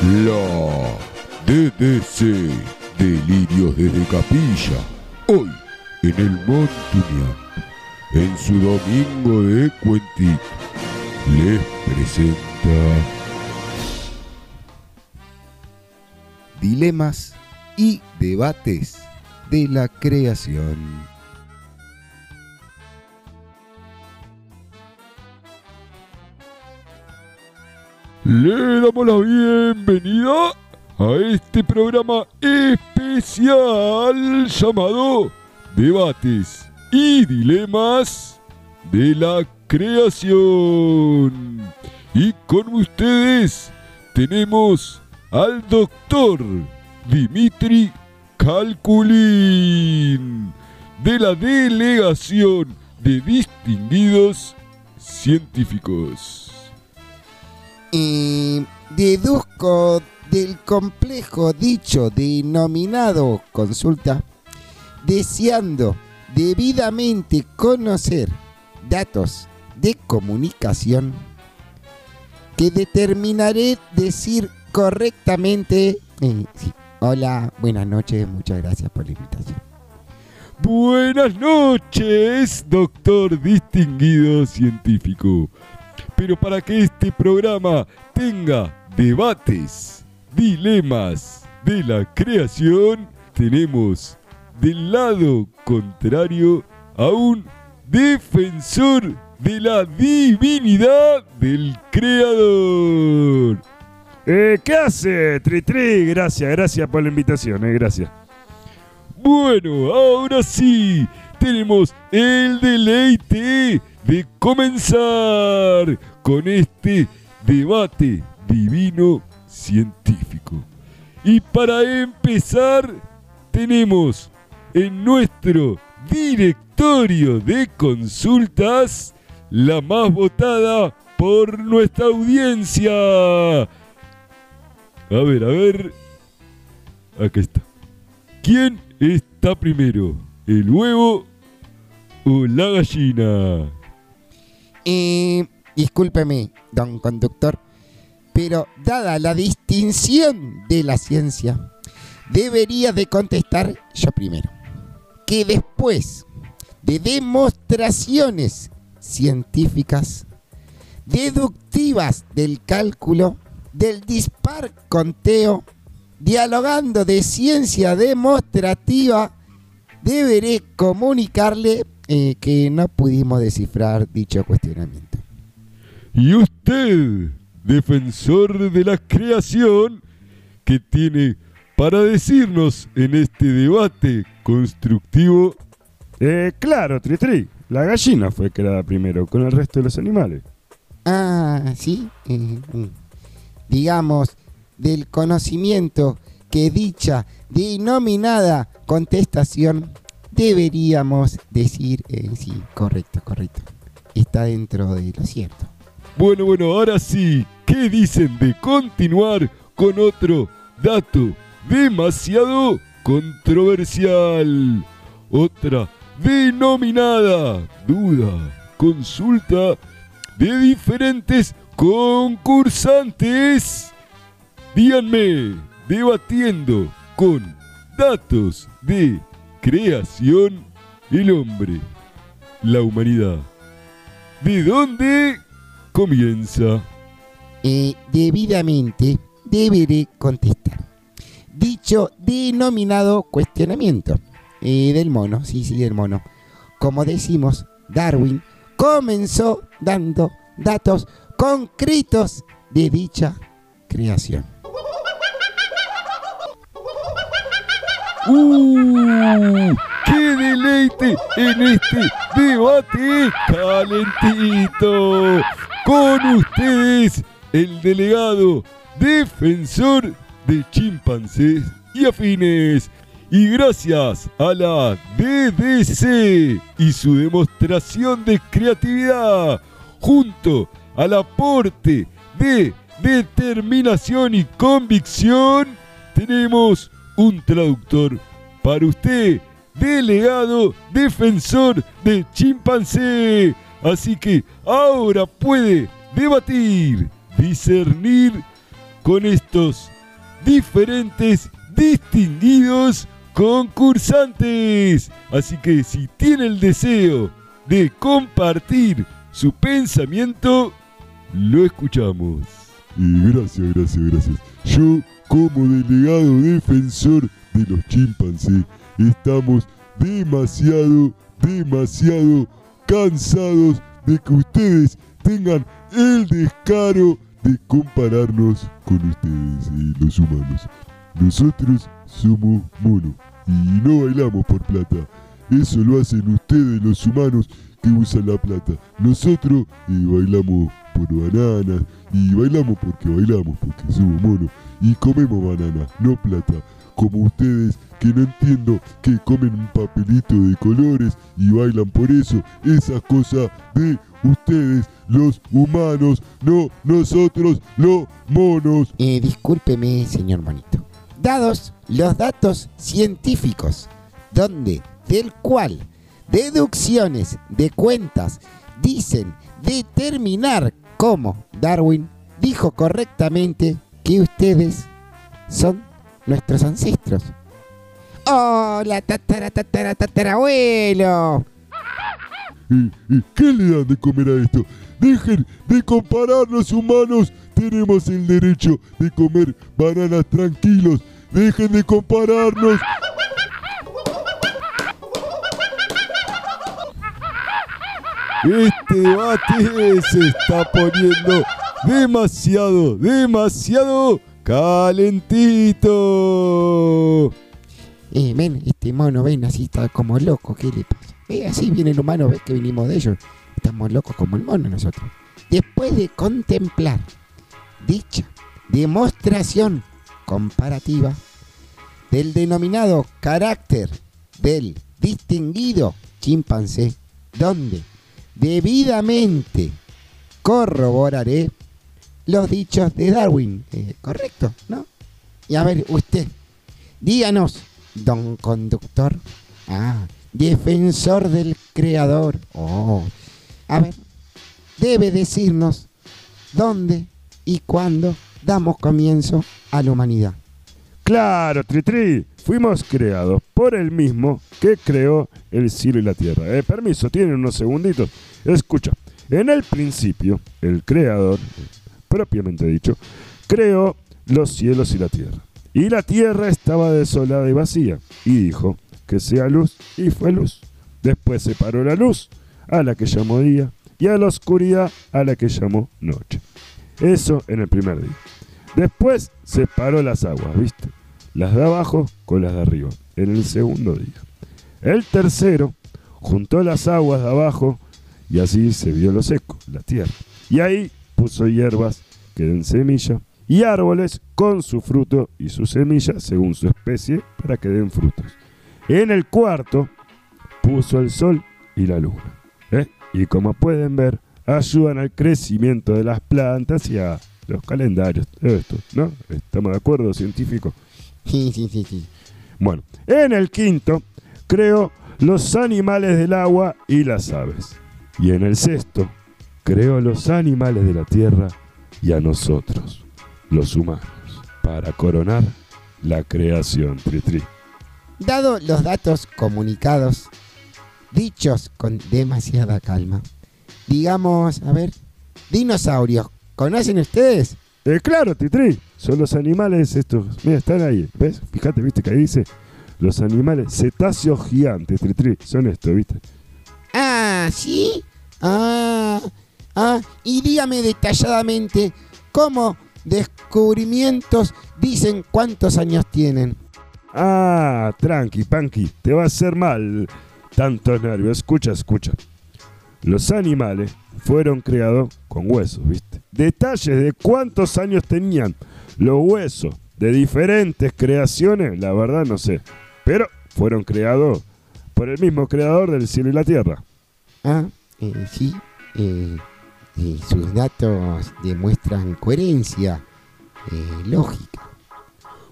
La DDC, Delirios desde Capilla, hoy en el Montunian, en su domingo de Cuentito, les presenta Dilemas y debates de la creación. Le damos la bienvenida a este programa especial llamado Debates y Dilemas de la Creación. Y con ustedes tenemos al doctor Dimitri Calculín de la Delegación de Distinguidos Científicos. Y deduzco del complejo dicho denominado consulta, deseando debidamente conocer datos de comunicación, que determinaré decir correctamente. eh. Hola, buenas noches, muchas gracias por la invitación. Buenas noches, doctor distinguido científico. Pero para que este programa tenga debates, dilemas de la creación, tenemos del lado contrario a un defensor de la divinidad del creador. Eh, ¿Qué hace, Tri Tri? Gracias, gracias por la invitación, eh, gracias. Bueno, ahora sí, tenemos el deleite de comenzar con este debate divino científico. Y para empezar, tenemos en nuestro directorio de consultas la más votada por nuestra audiencia. A ver, a ver. Acá está. ¿Quién está primero? ¿El huevo o la gallina? Eh, discúlpeme, don conductor, pero dada la distinción de la ciencia, debería de contestar yo primero. Que después de demostraciones científicas, deductivas del cálculo, del dispar conteo, dialogando de ciencia demostrativa, deberé comunicarle eh, que no pudimos descifrar dicho cuestionamiento. Y usted, defensor de la creación, ¿qué tiene para decirnos en este debate constructivo? Eh, claro, Tri Tri, la gallina fue creada primero con el resto de los animales. Ah, sí. eh, mm. digamos, del conocimiento que dicha denominada contestación deberíamos decir, eh, sí, correcto, correcto. Está dentro de lo cierto. Bueno, bueno, ahora sí, ¿qué dicen de continuar con otro dato demasiado controversial? Otra denominada duda, consulta de diferentes concursantes. Díganme, debatiendo con datos de creación, el hombre, la humanidad. ¿De dónde comienza? Eh, debidamente deberé contestar. Dicho denominado cuestionamiento eh, del mono, sí, sí, del mono. Como decimos, Darwin comenzó dando datos concretos de dicha creación. ¡Uh! ¡Qué deleite en este debate calentito! Con ustedes, el delegado defensor de chimpancés y afines. Y gracias a la DDC y su demostración de creatividad, junto al aporte de determinación y convicción, tenemos un traductor para usted, delegado defensor de chimpancé. Así que ahora puede debatir, discernir con estos diferentes, distinguidos concursantes. Así que si tiene el deseo de compartir su pensamiento, lo escuchamos. gracias, gracias, gracias. Yo, como delegado defensor de los chimpancés, estamos demasiado, demasiado cansados de que ustedes tengan el descaro de compararnos con ustedes, eh, los humanos. Nosotros somos monos y no bailamos por plata. Eso lo hacen ustedes, los humanos, que usan la plata. Nosotros eh, bailamos por bananas y bailamos porque bailamos, porque somos monos y comemos bananas, no plata. Como ustedes que no entiendo que comen un papelito de colores y bailan por eso. Esas cosas de ustedes, los humanos, no nosotros, los monos. Eh, discúlpeme, señor monito. Dados los datos científicos, donde, del cual, deducciones de cuentas dicen determinar cómo Darwin dijo correctamente que ustedes son nuestros ancestros. ¡Hola, tatara, tatara, tatarabuelo! ¿Qué le dan de comer a esto? Dejen de compararnos humanos. Tenemos el derecho de comer bananas tranquilos. Dejen de compararnos. Este debate se está poniendo demasiado, demasiado calentito. Eh, ven, este mono, ven, así está como loco, ¿qué le pasa? Ve, así viene el humano, ves que vinimos de ellos. Estamos locos como el mono nosotros. Después de contemplar dicha demostración comparativa del denominado carácter del distinguido chimpancé, donde debidamente corroboraré los dichos de Darwin. Eh, ¿Correcto? ¿No? Y a ver, usted, díganos, don conductor. Ah, defensor del creador. Oh. A ver, debe decirnos dónde y cuándo damos comienzo a la humanidad. Claro, Tritri, fuimos creados por el mismo que creó el cielo y la tierra. Eh, permiso, tienen unos segunditos. Escucha, en el principio, el creador, propiamente dicho, creó los cielos y la tierra. Y la tierra estaba desolada y vacía. Y dijo, que sea luz, y fue luz. Después separó la luz, a la que llamó día, y a la oscuridad, a la que llamó noche. Eso en el primer día. Después separó las aguas, ¿viste? Las de abajo con las de arriba, en el segundo día. El tercero juntó las aguas de abajo y así se vio lo seco, la tierra. Y ahí puso hierbas que den semilla y árboles con su fruto y su semilla según su especie para que den frutos. En el cuarto puso el sol y la luna. ¿eh? Y como pueden ver, ayudan al crecimiento de las plantas y a los calendarios. Esto, ¿no? ¿Estamos de acuerdo, científico? Sí, sí, sí, sí. Bueno, en el quinto creó los animales del agua y las aves. Y en el sexto creó los animales de la tierra y a nosotros los humanos, para coronar la creación tri-tri. Dado los datos comunicados, dichos con demasiada calma, digamos, a ver, dinosaurios, ¿conocen ustedes? Eh, claro, Titri, son los animales estos. Mira, están ahí, ¿ves? Fíjate, viste que ahí dice los animales cetáceos gigantes, Tritri, son estos, ¿viste? Ah, ¿sí? Ah, ah, y dígame detalladamente cómo descubrimientos dicen cuántos años tienen. Ah, tranqui, panqui, te va a hacer mal tantos nervios. Escucha, escucha. Los animales fueron creados con huesos, ¿viste? Detalles de cuántos años tenían los huesos de diferentes creaciones, la verdad no sé. Pero fueron creados por el mismo creador del cielo y la tierra. Ah, eh, sí. eh, eh, sus datos demuestran coherencia eh, lógica.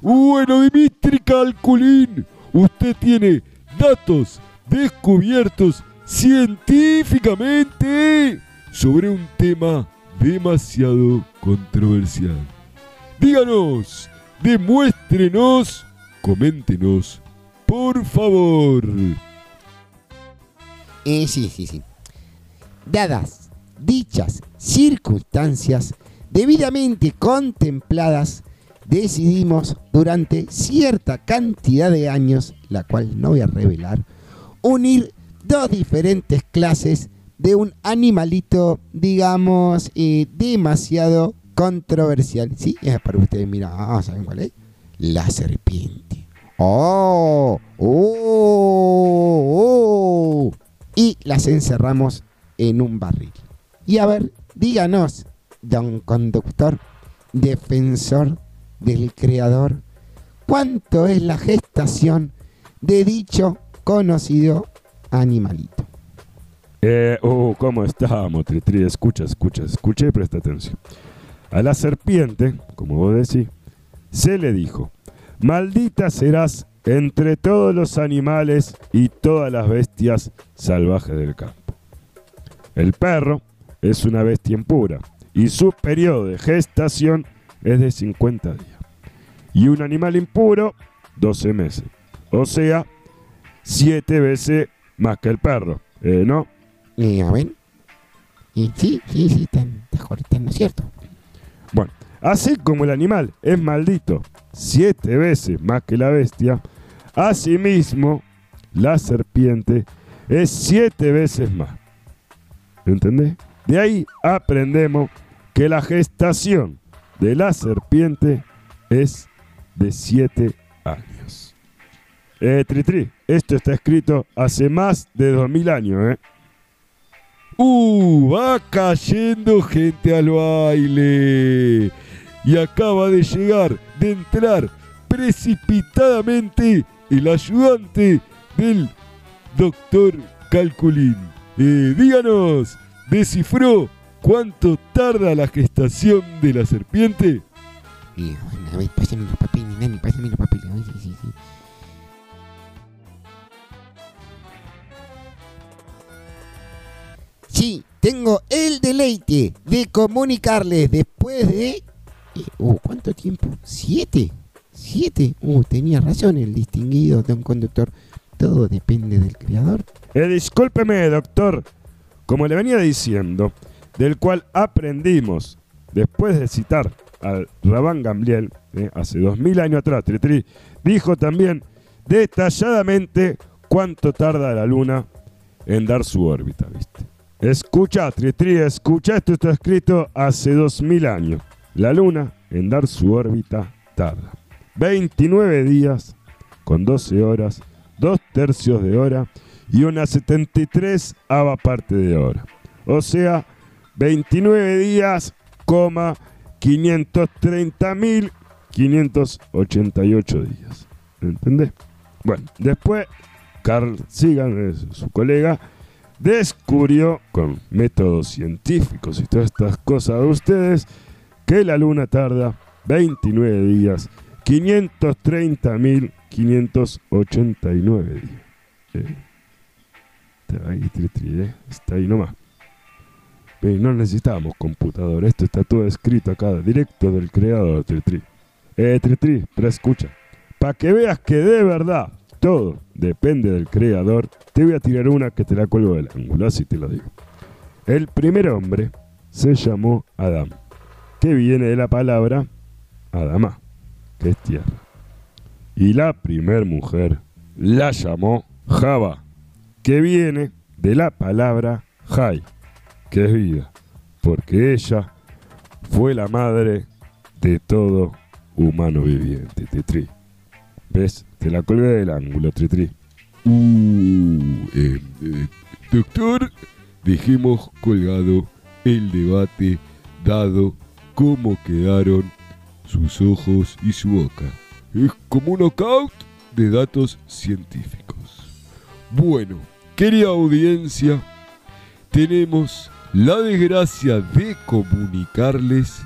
Bueno, Dimitri Calculín, usted tiene datos descubiertos científicamente sobre un tema demasiado controversial. díganos, demuéstrenos, coméntenos, por favor. Eh, sí, sí, sí. Dadas dichas circunstancias debidamente contempladas, decidimos durante cierta cantidad de años, la cual no voy a revelar, unir dos diferentes clases de un animalito, digamos, eh, demasiado controversial. Sí, es para ustedes, mira, ah, ¿saben cuál es? La serpiente. ¡Oh! ¡Oh! ¡Oh! Y las encerramos en un barril. Y a ver, díganos, don conductor, defensor del creador, ¿cuánto es la gestación de dicho conocido animalito? Eh, oh, ¿cómo estamos, Tritri? Escucha, escucha, escucha y presta atención. A la serpiente, como vos decís, se le dijo, maldita serás entre todos los animales y todas las bestias salvajes del campo. El perro es una bestia impura y su periodo de gestación es de 50 días. Y un animal impuro, 12 meses. O sea, 7 veces más que el perro. Eh, ¿No? Y a ver. Y sí, sí, sí, tan, tan, ¿no es cierto? Bueno, así como el animal es maldito siete veces más que la bestia, asimismo la serpiente es siete veces más. ¿Entendés? De ahí aprendemos que la gestación de la serpiente es de siete años. Eh, esto está escrito hace más de 2000 años, ¿eh? ¡Uh! Va cayendo gente al baile. Y acaba de llegar, de entrar precipitadamente el ayudante del doctor Calculín. Eh, díganos, ¿descifró cuánto tarda la gestación de la serpiente? Y bueno, a ver, pásame los papeles, nani, pásame los papeles. Ay, sí, sí, sí. Sí, tengo el deleite de comunicarles después de... Uh, ¿cuánto tiempo? ¿Siete? ¿Siete? Uh, tenía razón el distinguido de un conductor. Todo depende del creador. Eh, discúlpeme, doctor. Como le venía diciendo, del cual aprendimos después de citar al Rabán Gamliel, eh, hace dos mil años atrás, Tritri, dijo también detalladamente cuánto tarda la Luna en dar su órbita. Escucha, Tritri, escucha, esto está escrito hace dos mil años. La Luna en dar su órbita tarda 29 días con 12 horas, 2 tercios de hora y una 73 ava parte de hora. O sea, 29 días, coma 530 mil 588 días. ¿Entendés? Bueno, después Carl Sagan, es su colega, descubrió con métodos científicos y todas estas cosas de ustedes que la luna tarda 29 días, 530.589 días. Eh, está ahí, tri, eh, está ahí nomás. Pero no necesitamos computador, esto está todo escrito acá, directo del creador, tri, tri. Eh, tri, tri, pero escucha, para que veas que de verdad todo depende del creador, te voy a tirar una que te la cuelgo del ángulo, así te lo digo. El primer hombre se llamó Adán que viene de la palabra Adama, que es tierra. Y la primer mujer la llamó Java, que viene de la palabra Jai, que es vida, porque ella fue la madre de todo humano viviente, Tritri. ¿Ves? Te la colgué del ángulo, Tritri. Uh, eh, eh, doctor, dejemos colgado el debate dado cómo quedaron sus ojos y su boca. Es como un knockout de datos científicos. Bueno, querida audiencia, tenemos la desgracia de comunicarles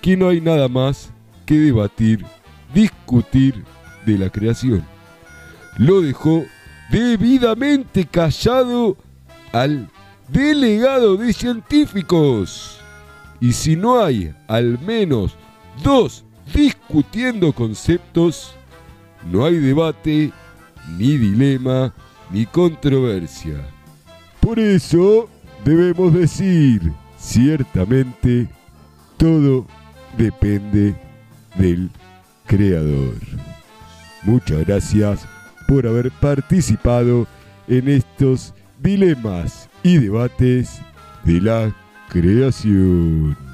que no hay nada más que debatir, discutir de la creación. Lo dejó debidamente callado al delegado de científicos. Y si no hay al menos dos discutiendo conceptos, no hay debate, ni dilema, ni controversia. Por eso debemos decir, ciertamente, todo depende del creador. Muchas gracias por haber participado en estos dilemas y debates de la creación.